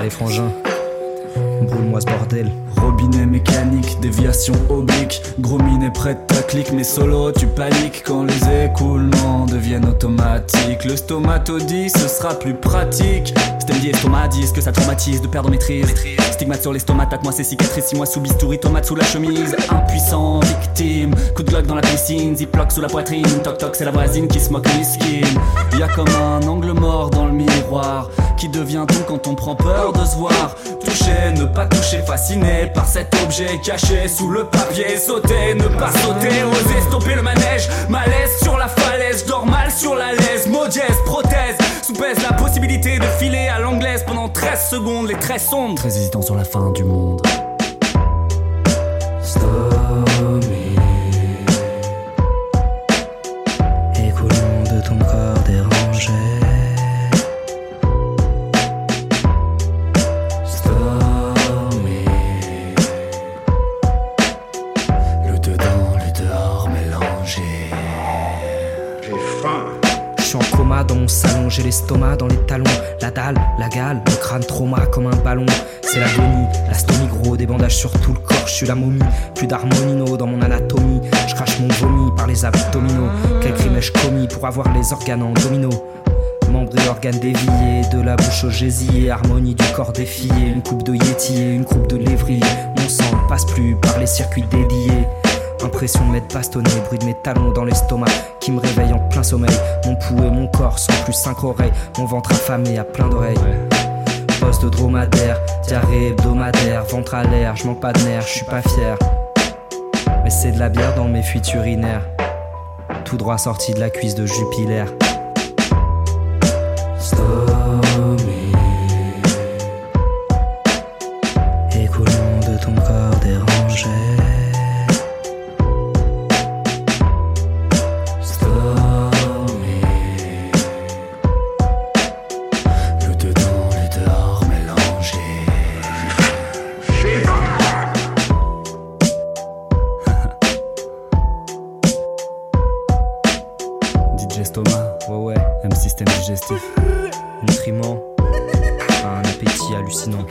Allez frangin, brûle-moi ce bordel. Robinet mécanique, déviation oblique, gros minet près de ta clique, mais solo tu paniques quand les écoulements deviennent automatiques. Le stomatodie, ce sera plus pratique. Estomac, disent que ça traumatise de perdre maîtrise. Stigmate sur l'estomac, tâte-moi ces cicatrices, 6 mois sous bistouri, tomate sous la chemise. Impuissant, coup de glock dans la piscine, ziploc sous la poitrine. Toc toc, c'est la voisine qui se moque miskin. Y a comme un angle mort dans le miroir qui devient tout quand on prend peur de se voir. Toucher, ne pas toucher, fasciné par cet objet caché sous le papier. Sauter, ne pas sauter, oser stopper le manège. Malaise sur la falaise, dors mal sur la laisse. Modiesse, prothèse, sous-pèse la possibilité de filer à l'anglaise pendant 13 secondes. Les traits sombres, très hésitants sur la fin du monde. Dans mon salon, j'ai l'estomac dans les talons, la dalle, la gale, le crâne trauma comme un ballon. C'est l'agonie, la stomie gros, des bandages sur tout le corps, je suis la momie, plus d'harmonino dans mon anatomie. Je crache mon vomi par les abdominaux. Quel crime ai-je commis pour avoir les organes en domino? Membres et organes déviés, de la bouche au gésier, harmonie du corps défié, une coupe de yéti et une coupe de lévrier. Mon sang passe plus par les circuits dédiés. Impression de m'être bastonné, bruit de mes talons dans l'estomac qui me réveille en plein sommeil. Mon pouls et mon corps sont plus cinq oreilles, mon ventre affamé à plein d'oreilles. Poste dromadaire, diarrhée hebdomadaire, ventre à l'air, je pas de nerfs, je suis pas fier. Mais c'est de la bière dans mes fuites urinaires, tout droit sorti de la cuisse de Jupiler. Écoulons de ton corps dérangé. DJ Stoma, Ouais, ouais, M système digestif. nutriments, un appétit hallucinant.